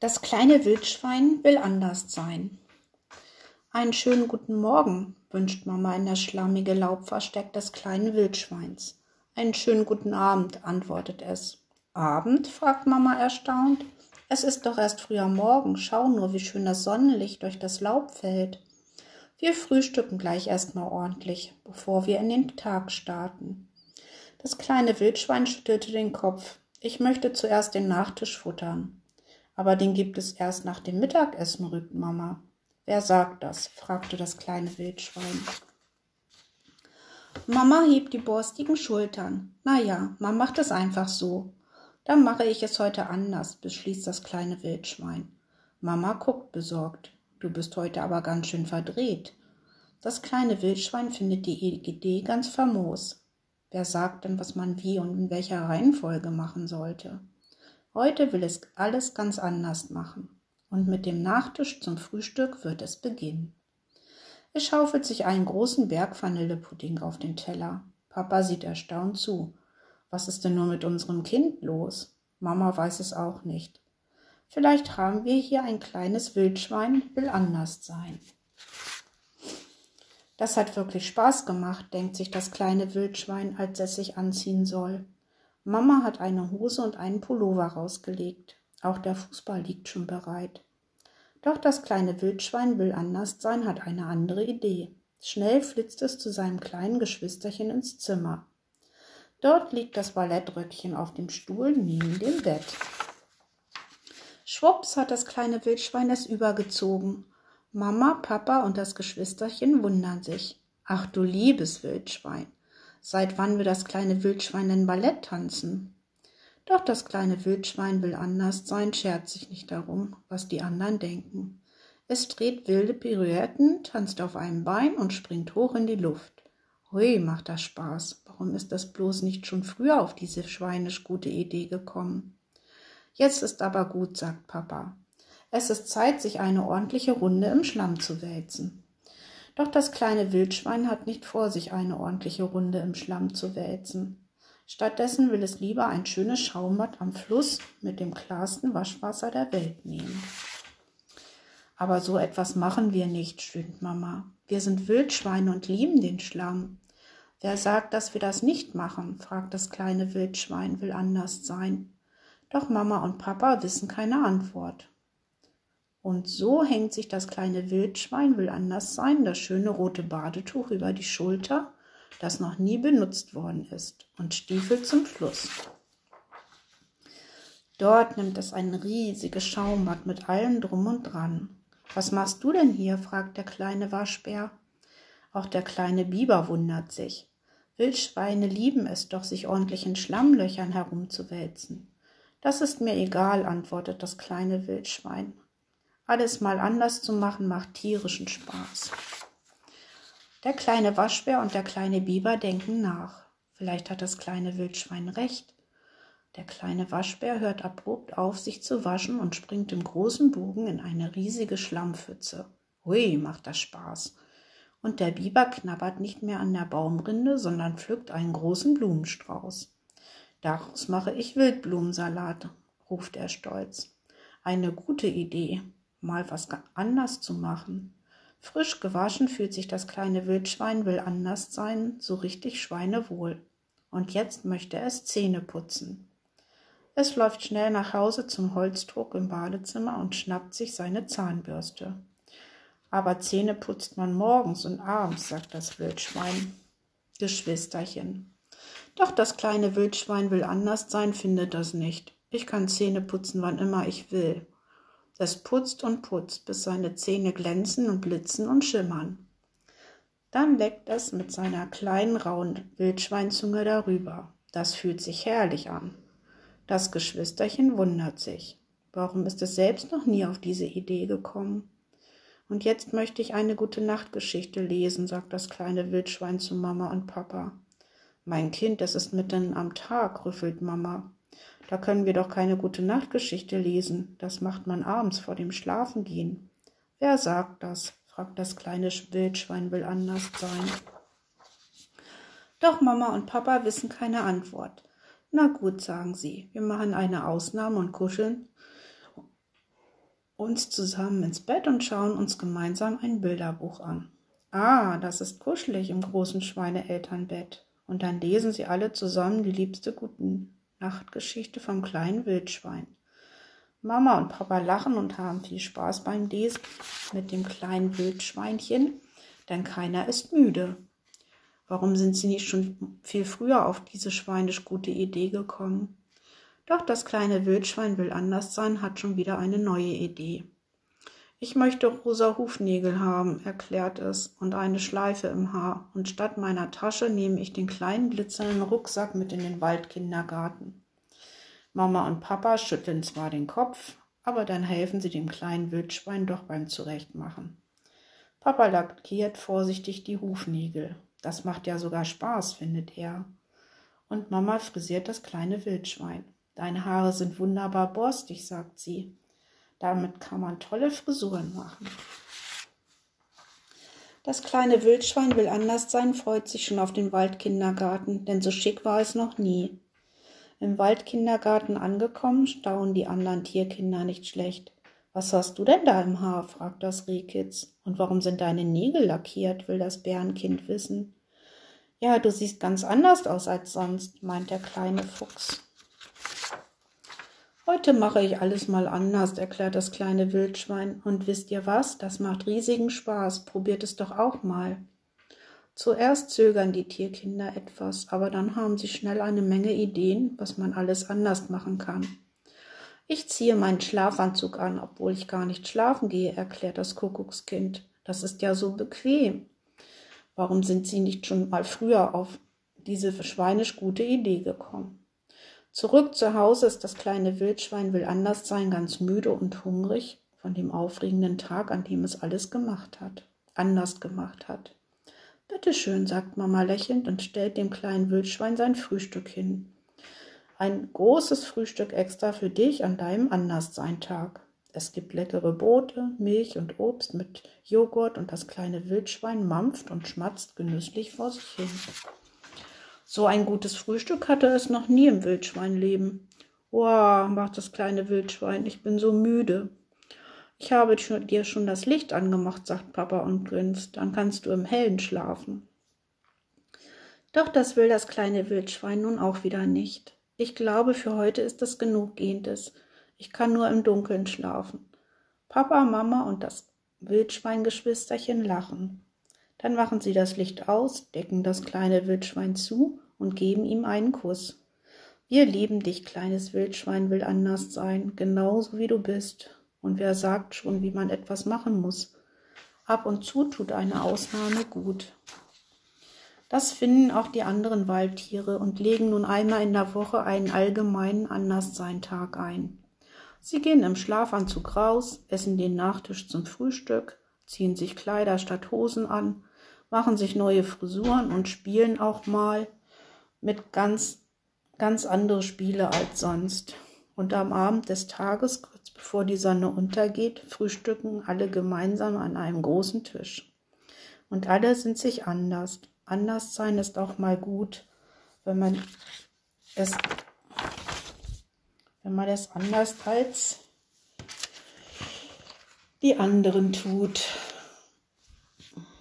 Das kleine Wildschwein will anders sein. Einen schönen guten Morgen, wünscht Mama in das schlammige Laub versteckt des kleinen Wildschweins. Einen schönen guten Abend, antwortet es. Abend? fragt Mama erstaunt. Es ist doch erst früher Morgen. Schau nur, wie schön das Sonnenlicht durch das Laub fällt. Wir frühstücken gleich erstmal ordentlich, bevor wir in den Tag starten. Das kleine Wildschwein schüttelte den Kopf. Ich möchte zuerst den Nachtisch futtern. Aber den gibt es erst nach dem Mittagessen, rügt Mama. Wer sagt das? fragte das kleine Wildschwein. Mama hebt die borstigen Schultern. Na ja, man macht es einfach so. Dann mache ich es heute anders, beschließt das kleine Wildschwein. Mama guckt besorgt. Du bist heute aber ganz schön verdreht. Das kleine Wildschwein findet die Idee ganz famos. Wer sagt denn, was man wie und in welcher Reihenfolge machen sollte? Heute will es alles ganz anders machen. Und mit dem Nachtisch zum Frühstück wird es beginnen. Es schaufelt sich einen großen Berg Vanillepudding auf den Teller. Papa sieht erstaunt zu. Was ist denn nur mit unserem Kind los? Mama weiß es auch nicht. Vielleicht haben wir hier ein kleines Wildschwein, will anders sein. Das hat wirklich Spaß gemacht, denkt sich das kleine Wildschwein, als es sich anziehen soll. Mama hat eine Hose und einen Pullover rausgelegt. Auch der Fußball liegt schon bereit. Doch das kleine Wildschwein will anders sein, hat eine andere Idee. Schnell flitzt es zu seinem kleinen Geschwisterchen ins Zimmer. Dort liegt das Ballettröckchen auf dem Stuhl neben dem Bett. Schwupps hat das kleine Wildschwein es übergezogen. Mama, Papa und das Geschwisterchen wundern sich. Ach du liebes Wildschwein, Seit wann will das kleine Wildschwein denn Ballett tanzen? Doch das kleine Wildschwein will anders sein, schert sich nicht darum, was die anderen denken. Es dreht wilde Pirouetten, tanzt auf einem Bein und springt hoch in die Luft. Hui, macht das Spaß. Warum ist das bloß nicht schon früher auf diese schweinisch gute Idee gekommen? Jetzt ist aber gut, sagt Papa. Es ist Zeit, sich eine ordentliche Runde im Schlamm zu wälzen. Doch das kleine Wildschwein hat nicht vor, sich eine ordentliche Runde im Schlamm zu wälzen. Stattdessen will es lieber ein schönes Schaumbad am Fluss mit dem klarsten Waschwasser der Welt nehmen. Aber so etwas machen wir nicht, stöhnt Mama. Wir sind Wildschweine und lieben den Schlamm. Wer sagt, dass wir das nicht machen? fragt das kleine Wildschwein, will anders sein. Doch Mama und Papa wissen keine Antwort. Und so hängt sich das kleine Wildschwein, will anders sein, das schöne rote Badetuch über die Schulter, das noch nie benutzt worden ist, und stiefelt zum Fluss. Dort nimmt es ein riesiges Schaumbad mit allem drum und dran. Was machst du denn hier? fragt der kleine Waschbär. Auch der kleine Biber wundert sich. Wildschweine lieben es doch, sich ordentlich in Schlammlöchern herumzuwälzen. Das ist mir egal, antwortet das kleine Wildschwein. Alles mal anders zu machen macht tierischen Spaß. Der kleine Waschbär und der kleine Biber denken nach. Vielleicht hat das kleine Wildschwein recht. Der kleine Waschbär hört abrupt auf, sich zu waschen und springt im großen Bogen in eine riesige Schlammpfütze. Hui, macht das Spaß. Und der Biber knabbert nicht mehr an der Baumrinde, sondern pflückt einen großen Blumenstrauß. Daraus mache ich Wildblumensalat, ruft er stolz. Eine gute Idee mal was anders zu machen. Frisch gewaschen fühlt sich das kleine Wildschwein, will anders sein, so richtig schweinewohl. Und jetzt möchte es Zähne putzen. Es läuft schnell nach Hause zum Holzdruck im Badezimmer und schnappt sich seine Zahnbürste. Aber Zähne putzt man morgens und abends, sagt das Wildschwein. Geschwisterchen. Doch das kleine Wildschwein will anders sein, findet das nicht. Ich kann Zähne putzen, wann immer ich will. Es putzt und putzt, bis seine Zähne glänzen und blitzen und schimmern. Dann leckt es mit seiner kleinen rauen Wildschweinzunge darüber. Das fühlt sich herrlich an. Das Geschwisterchen wundert sich. Warum ist es selbst noch nie auf diese Idee gekommen? Und jetzt möchte ich eine gute Nachtgeschichte lesen, sagt das kleine Wildschwein zu Mama und Papa. Mein Kind, es ist mitten am Tag, rüffelt Mama. Da können wir doch keine gute Nachtgeschichte lesen. Das macht man abends vor dem Schlafengehen. Wer sagt das? fragt das kleine Wildschwein, will anders sein. Doch Mama und Papa wissen keine Antwort. Na gut, sagen sie, wir machen eine Ausnahme und kuscheln uns zusammen ins Bett und schauen uns gemeinsam ein Bilderbuch an. Ah, das ist kuschelig im großen Schweineelternbett. Und dann lesen sie alle zusammen die liebste guten Nachtgeschichte vom kleinen Wildschwein. Mama und Papa lachen und haben viel Spaß beim Lesen mit dem kleinen Wildschweinchen, denn keiner ist müde. Warum sind sie nicht schon viel früher auf diese schweinisch gute Idee gekommen? Doch das kleine Wildschwein will anders sein, hat schon wieder eine neue Idee. Ich möchte rosa Hufnägel haben, erklärt es, und eine Schleife im Haar, und statt meiner Tasche nehme ich den kleinen glitzernden Rucksack mit in den Waldkindergarten. Mama und Papa schütteln zwar den Kopf, aber dann helfen sie dem kleinen Wildschwein doch beim Zurechtmachen. Papa lackiert vorsichtig die Hufnägel. Das macht ja sogar Spaß, findet er. Und Mama frisiert das kleine Wildschwein. Deine Haare sind wunderbar borstig, sagt sie. Damit kann man tolle Frisuren machen. Das kleine Wildschwein will anders sein, freut sich schon auf den Waldkindergarten, denn so schick war es noch nie. Im Waldkindergarten angekommen, staunen die anderen Tierkinder nicht schlecht. Was hast du denn da im Haar? fragt das Rehkitz. Und warum sind deine Nägel lackiert? will das Bärenkind wissen. Ja, du siehst ganz anders aus als sonst, meint der kleine Fuchs. Heute mache ich alles mal anders, erklärt das kleine Wildschwein. Und wisst ihr was? Das macht riesigen Spaß. Probiert es doch auch mal. Zuerst zögern die Tierkinder etwas, aber dann haben sie schnell eine Menge Ideen, was man alles anders machen kann. Ich ziehe meinen Schlafanzug an, obwohl ich gar nicht schlafen gehe, erklärt das Kuckuckskind. Das ist ja so bequem. Warum sind Sie nicht schon mal früher auf diese schweinisch gute Idee gekommen? Zurück zu Hause ist das kleine Wildschwein will anders sein, ganz müde und hungrig von dem aufregenden Tag, an dem es alles gemacht hat, anders gemacht hat. Bitte schön, sagt Mama lächelnd und stellt dem kleinen Wildschwein sein Frühstück hin. Ein großes Frühstück extra für dich an deinem Anderssein-Tag. Es gibt leckere Brote, Milch und Obst mit Joghurt und das kleine Wildschwein mampft und schmatzt genüsslich vor sich hin. So ein gutes Frühstück hatte es noch nie im Wildschweinleben. Wow, macht das kleine Wildschwein, ich bin so müde. Ich habe dir schon das Licht angemacht, sagt Papa und grinst, dann kannst du im Hellen schlafen. Doch das will das kleine Wildschwein nun auch wieder nicht. Ich glaube, für heute ist es genug Gehendes. Ich kann nur im Dunkeln schlafen. Papa, Mama und das Wildschweingeschwisterchen lachen. Dann machen sie das Licht aus, decken das kleine Wildschwein zu und geben ihm einen Kuss. Wir lieben dich, kleines Wildschwein will anders sein, genauso wie du bist. Und wer sagt schon, wie man etwas machen muss? Ab und zu tut eine Ausnahme gut. Das finden auch die anderen Waldtiere und legen nun einmal in der Woche einen allgemeinen Anderssein-Tag ein. Sie gehen im Schlafanzug raus, essen den Nachtisch zum Frühstück, ziehen sich Kleider statt Hosen an machen sich neue Frisuren und spielen auch mal mit ganz, ganz andere Spiele als sonst. Und am Abend des Tages, kurz bevor die Sonne untergeht, frühstücken alle gemeinsam an einem großen Tisch. Und alle sind sich anders. Anders sein ist auch mal gut, wenn man es, wenn man es anders als die anderen tut.